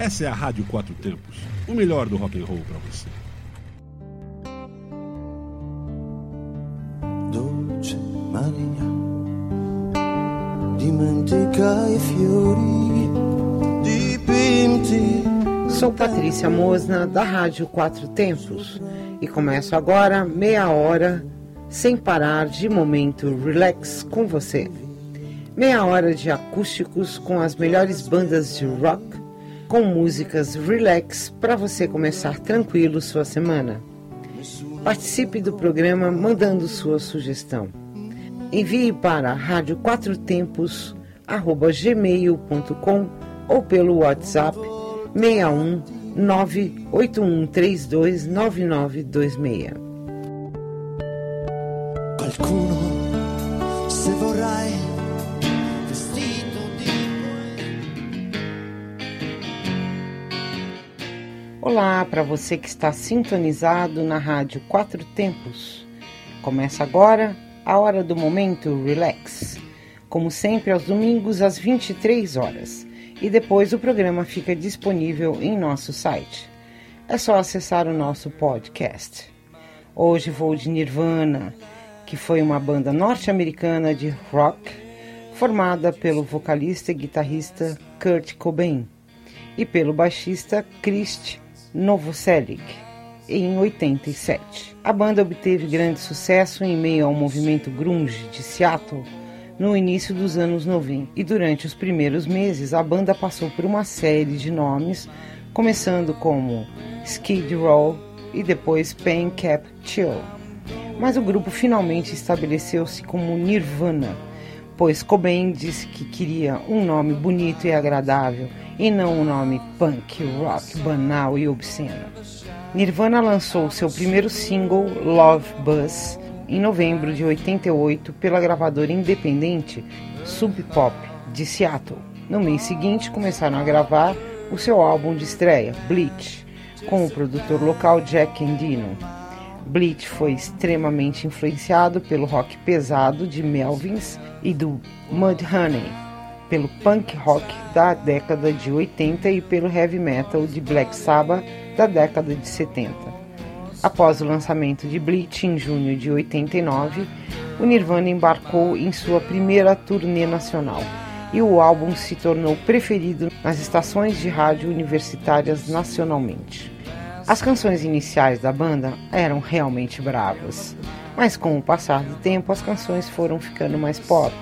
Essa é a Rádio Quatro Tempos, o melhor do rock and roll para você. Dolce Maria, dimentica i fiori dipinti. Sou Patrícia Mosna da Rádio Quatro Tempos e começo agora meia hora sem parar de momento relax com você. Meia hora de acústicos com as melhores bandas de rock com músicas relax para você começar tranquilo sua semana. Participe do programa mandando sua sugestão. Envie para rádio quatro tempos gmail.com ou pelo WhatsApp 61 981329926. Qualcuno, se vorrai Olá para você que está sintonizado na Rádio Quatro Tempos. Começa agora a hora do momento Relax. Como sempre, aos domingos às 23 horas. E depois o programa fica disponível em nosso site. É só acessar o nosso podcast. Hoje vou de Nirvana, que foi uma banda norte-americana de rock formada pelo vocalista e guitarrista Kurt Cobain e pelo baixista Chris Novoselic, em 87. A banda obteve grande sucesso em meio ao movimento grunge de Seattle no início dos anos 90 e durante os primeiros meses a banda passou por uma série de nomes, começando como Skid Row e depois Pain Cap Chill. Mas o grupo finalmente estabeleceu-se como Nirvana, pois Cobain disse que queria um nome bonito e agradável e não um nome punk, rock, banal e obsceno. Nirvana lançou seu primeiro single, Love Buzz, em novembro de 88 pela gravadora independente Sub Pop de Seattle. No mês seguinte, começaram a gravar o seu álbum de estreia, Bleach, com o produtor local Jack Endino. Bleach foi extremamente influenciado pelo rock pesado de Melvins e do Mudhoney, pelo punk rock da década de 80 e pelo heavy metal de Black Sabbath da década de 70. Após o lançamento de Bleach em junho de 89, o Nirvana embarcou em sua primeira turnê nacional e o álbum se tornou preferido nas estações de rádio universitárias nacionalmente. As canções iniciais da banda eram realmente bravas, mas com o passar do tempo as canções foram ficando mais pop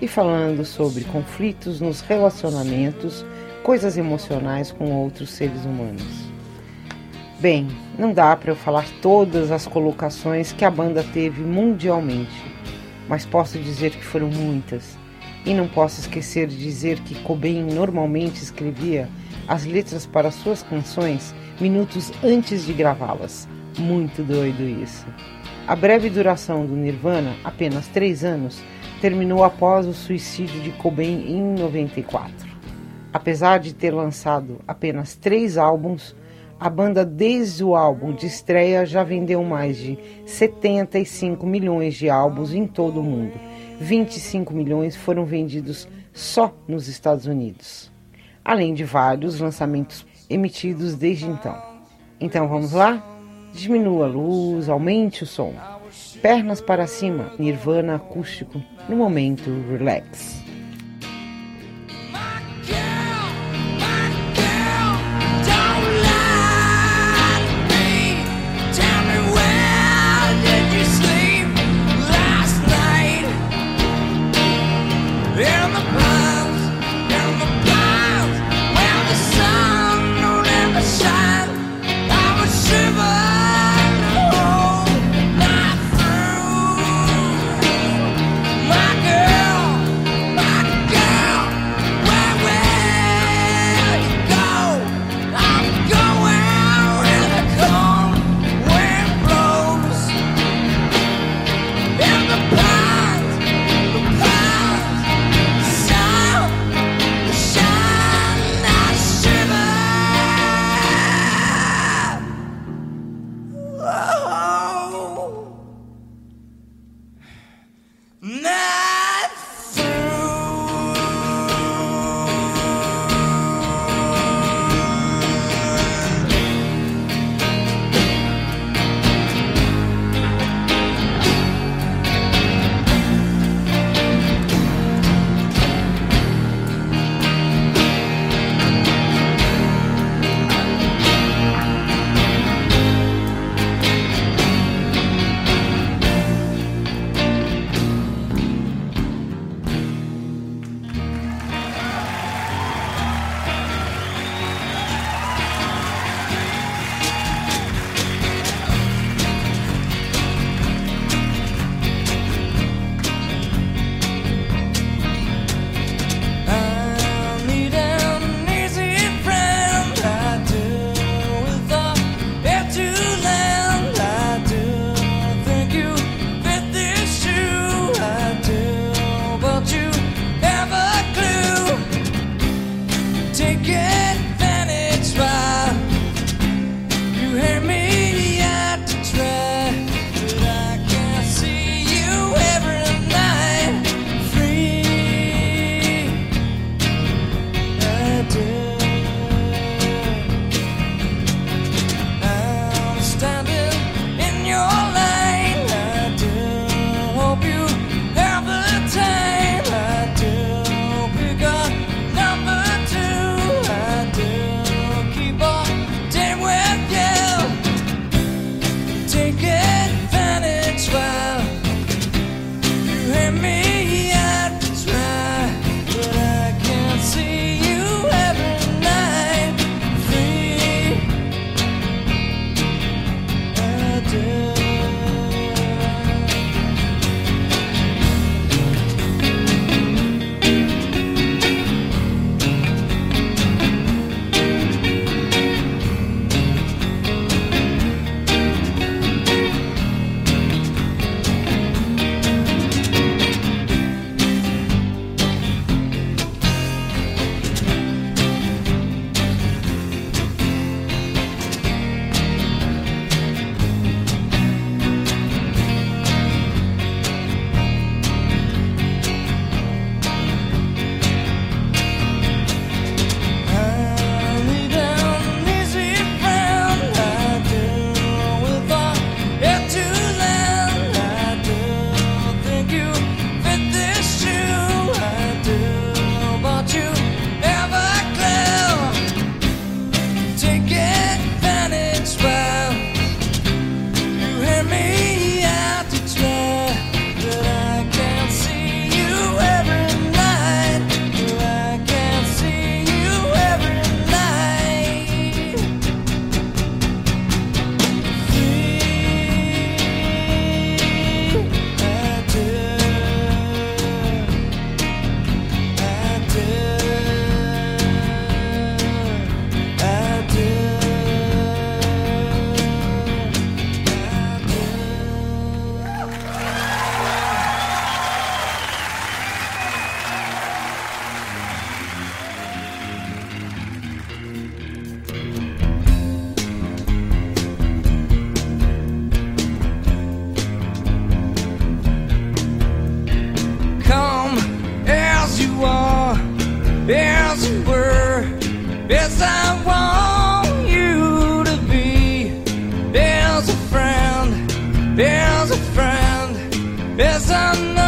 e falando sobre conflitos nos relacionamentos, coisas emocionais com outros seres humanos. Bem, não dá para eu falar todas as colocações que a banda teve mundialmente, mas posso dizer que foram muitas. E não posso esquecer de dizer que Cobain normalmente escrevia as letras para suas canções minutos antes de gravá-las. Muito doido isso. A breve duração do Nirvana, apenas três anos, terminou após o suicídio de Cobain em 94. Apesar de ter lançado apenas três álbuns, a banda desde o álbum de estreia já vendeu mais de 75 milhões de álbuns em todo o mundo. 25 milhões foram vendidos só nos Estados Unidos, além de vários lançamentos emitidos desde então. Então vamos lá? Diminua a luz, aumente o som. Pernas para cima, nirvana acústico no momento relax. Yes, I know.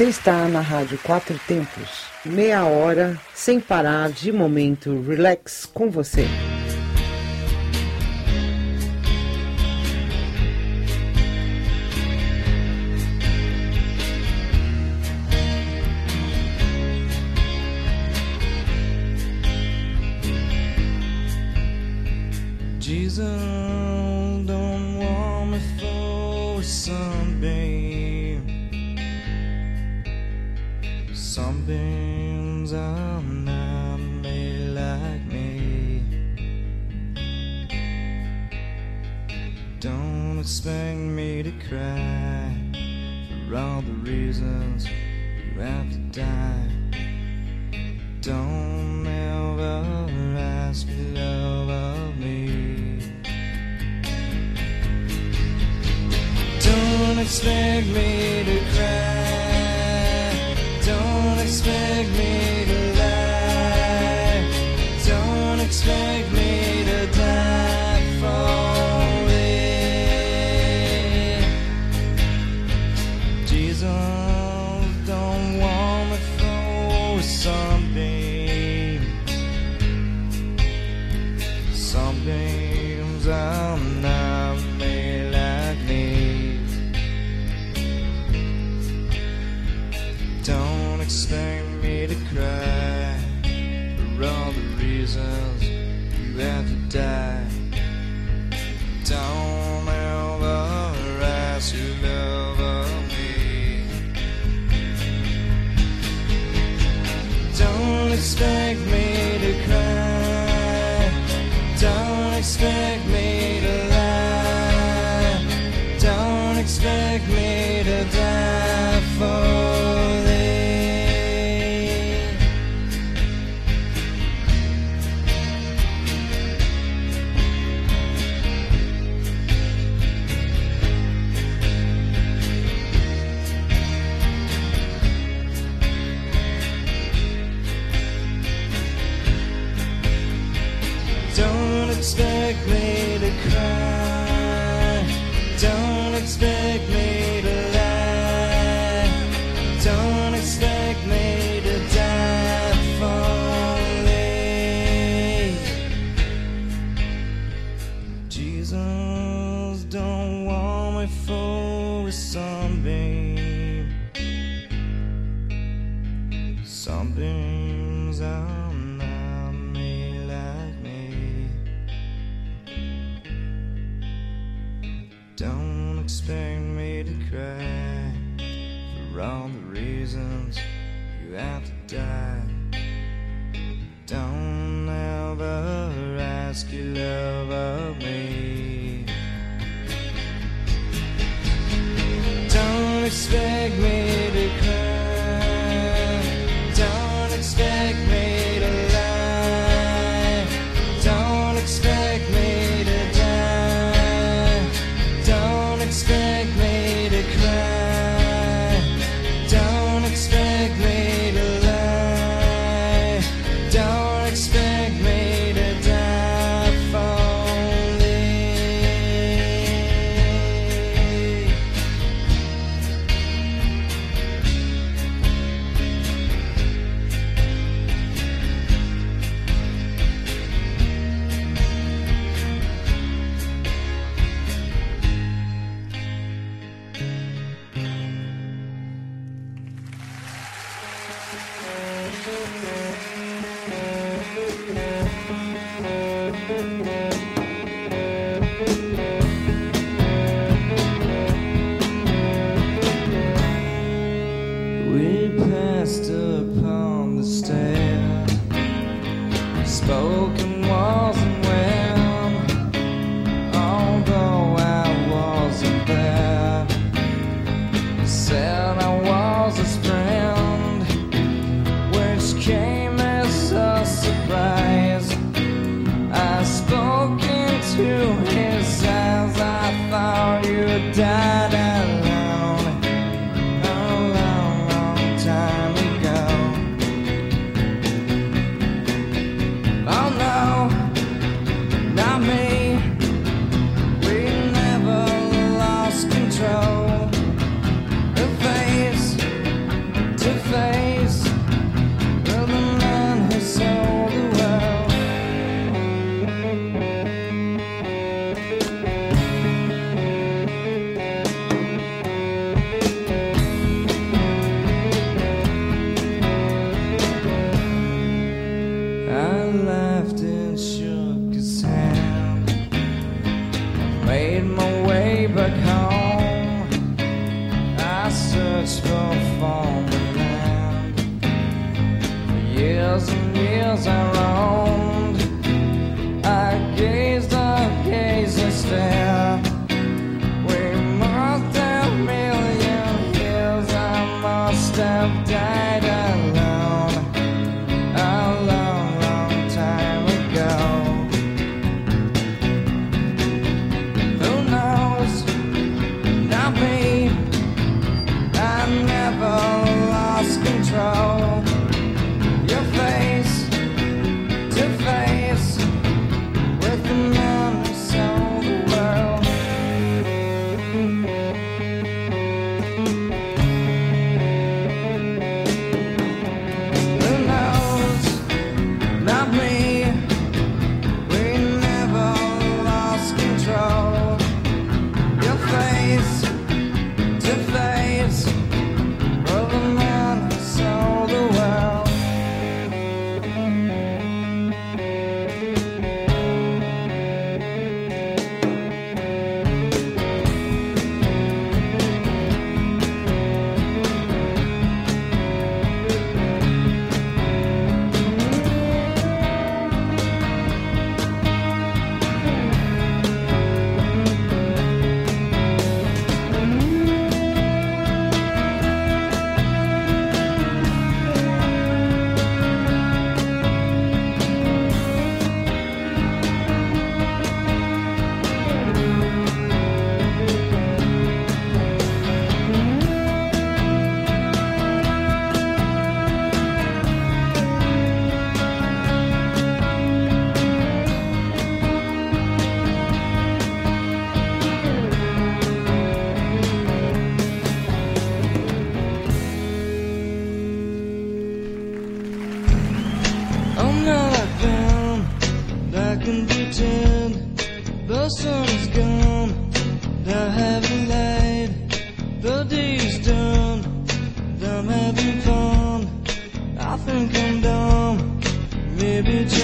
Você está na Rádio Quatro Tempos, meia hora sem parar de momento relax com você. Expect me to cry.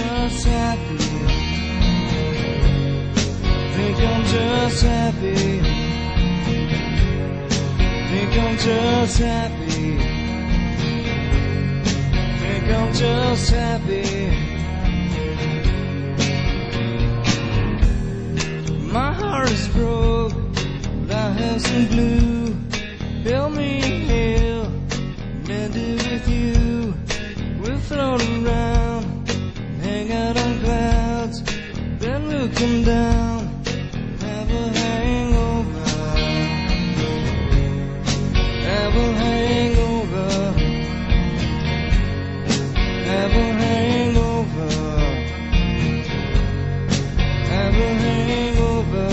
Just happy. Think I'm just happy. Think I'm just happy. Think I'm just happy. My heart is broke, I have some blue. Me with you. Float around, come down, have a hangover, have a hangover, have a hangover, have a hangover.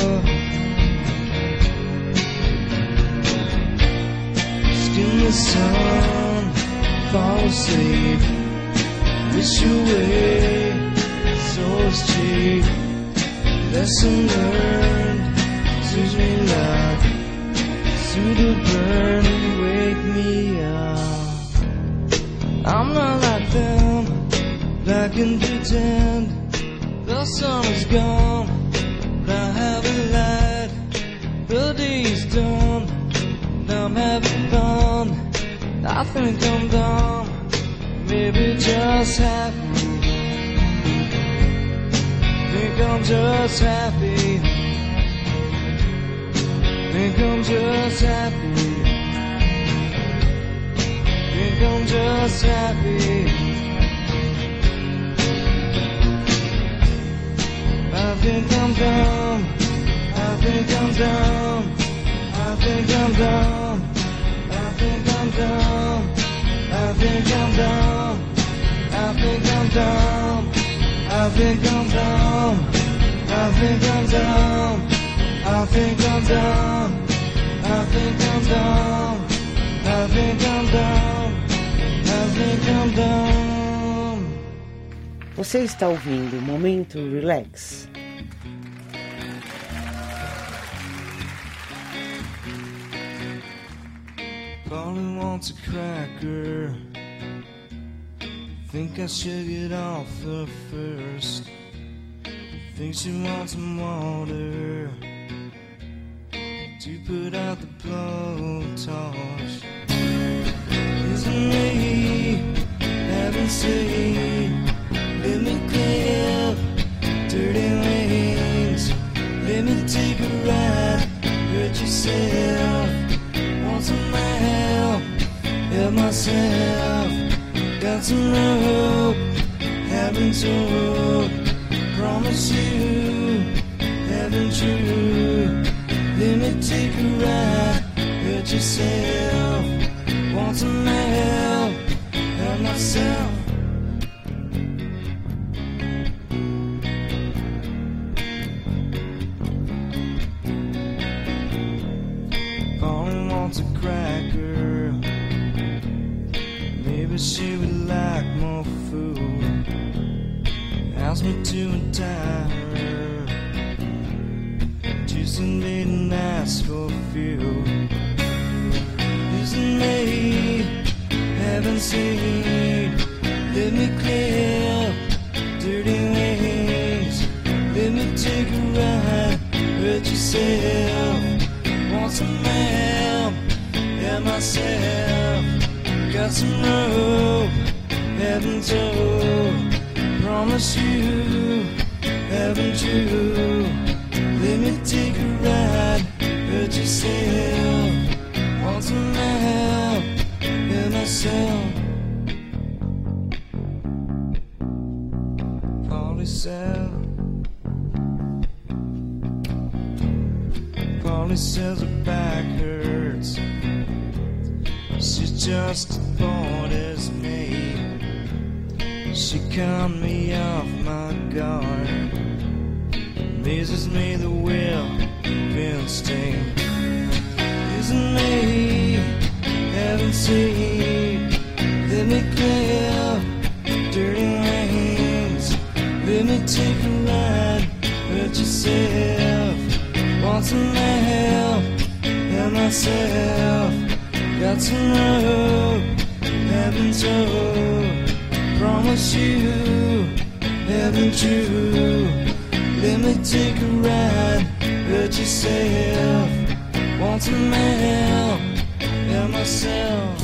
Skin the sun, fall asleep. Wish away, so cheap. Lesson learned, suits me like Suit to burn, wake me up. I'm not like them, I can pretend the sun is gone. but I haven't lied, the day's done. Now I'm having fun. I think I'm dumb, maybe just happy. Think I'm just happy. Think I'm just happy. Think I'm just happy. I think I'm dumb. I think I'm dumb. I think I'm dumb. I think I'm dumb. I think I'm dumb. I think I'm dumb. I think I'm dumb. I think I'm dumb. I think I'm dumb. I think I'm dumb. I think I'm dumb. I think I'm dumb. Você está ouvindo Momento Relax. Polly wants a cracker. Think I should get off her first. Think she wants some water to put out the blowtorch. Isn't me having seen? Let me clear up dirty wings. Let me take a ride. Hurt yourself. Want some help? Help myself. Got some rope. Haven't told. Promise you. Haven't true. Let me take a ride. Hurt yourself. Want some help? Help myself. Polly wants a cracker. Maybe she would Ask me to untie her. Just didn't ask for fuel. Isn't me? Haven't seen. Let me clear dirty wings. Let me take a ride. Hurt yourself. Want some help? Help myself. Got some rope. Haven't told. Promise you. Haven't you? Let me take a ride. Hurt yourself. Want some help? Help myself. Polly said. Polly says her back hurts. She's just bored as. She caught me off my guard. Amazes me the will of instinct. Isn't me heaven seen? Let me clean up dirty lanes. Let me take a ride with yourself. Want some help and myself. Got some love, haven't told promise you heaven true. Let me take a ride, hurt yourself. Want some help, help myself.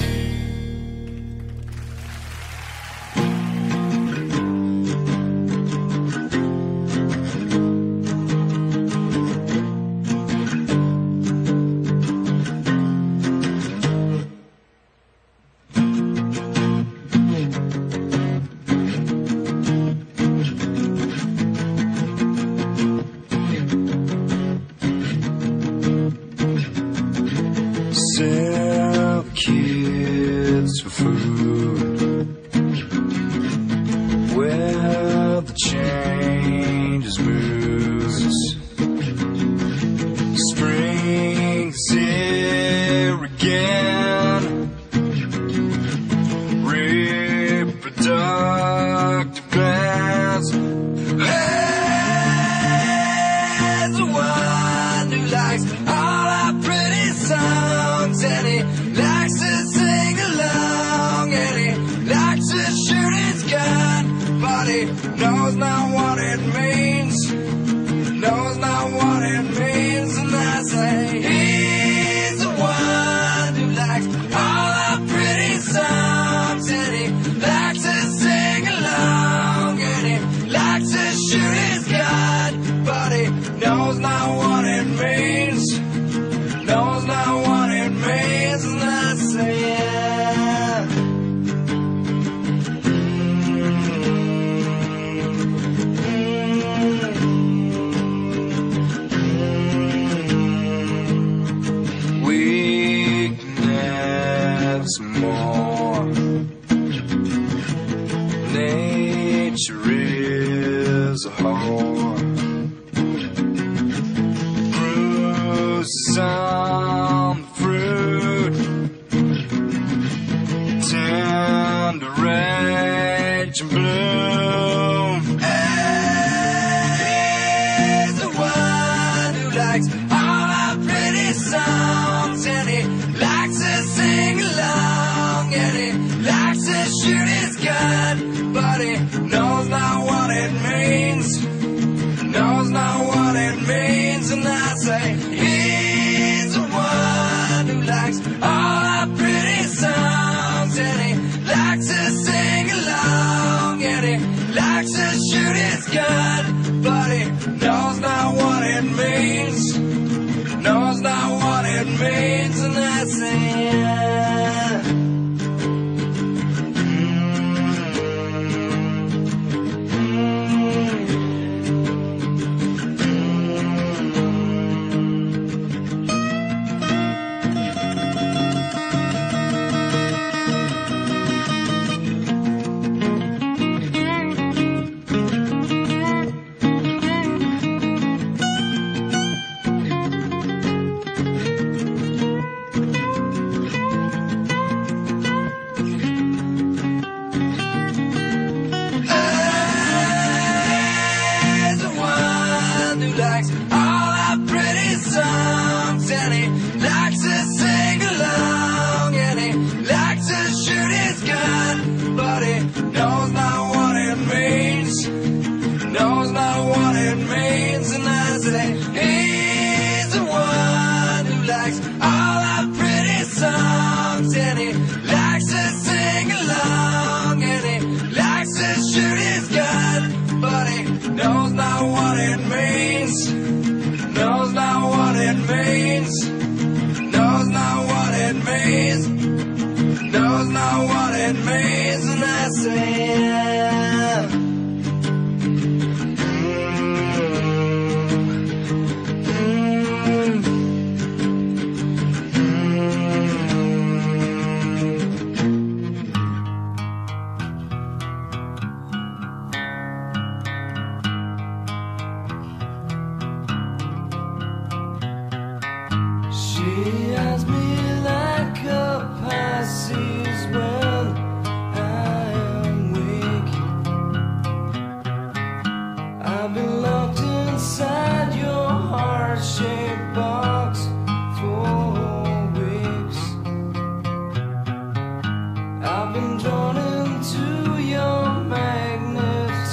No.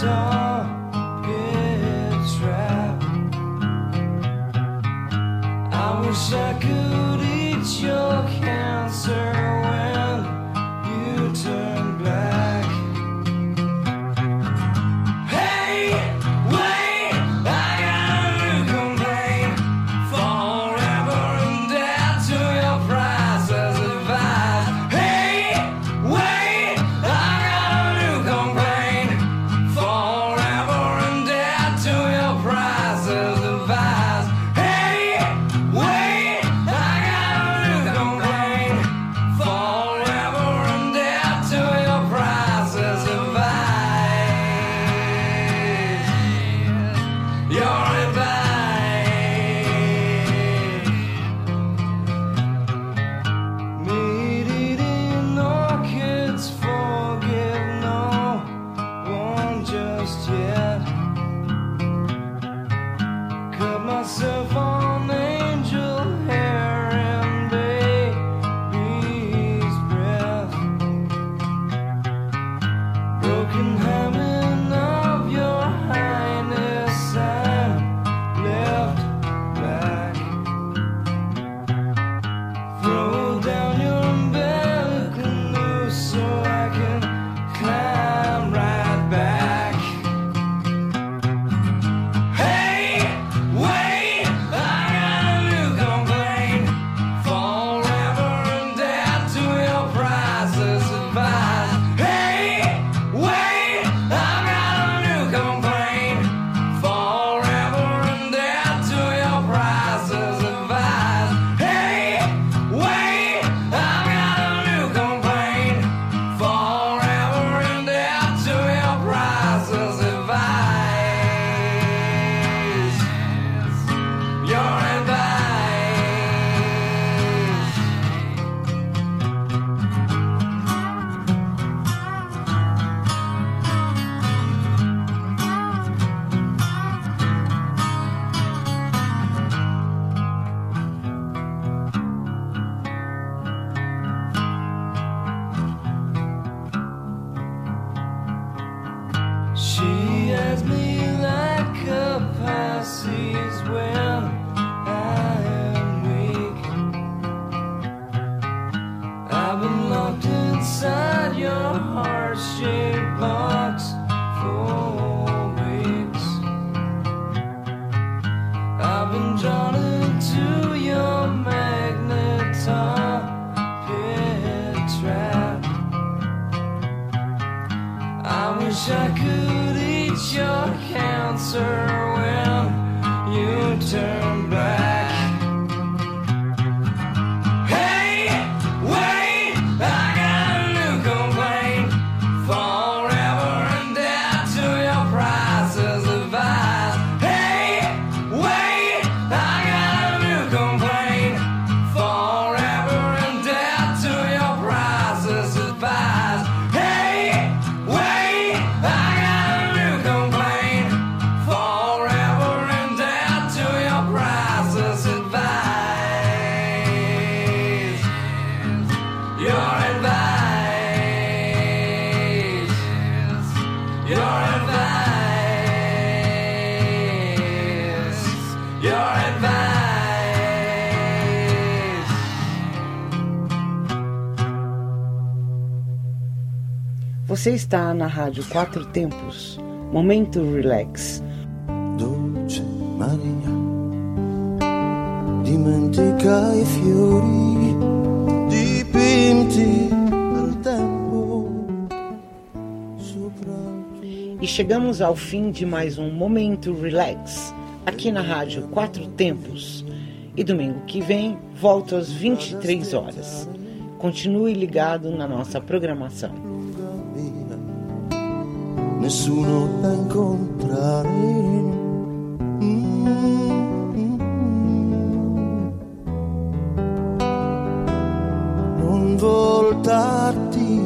song. don't Você está na Rádio Quatro Tempos. Momento Relax. Dolce Maria, e fiori, dipinti al tempo. E chegamos ao fim de mais um Momento Relax, aqui na Rádio Quatro Tempos. E domingo que vem, volto às 23 horas. Continue ligado na nossa programação. Nessuno da incontrare. Mm, mm, mm, non voltarti.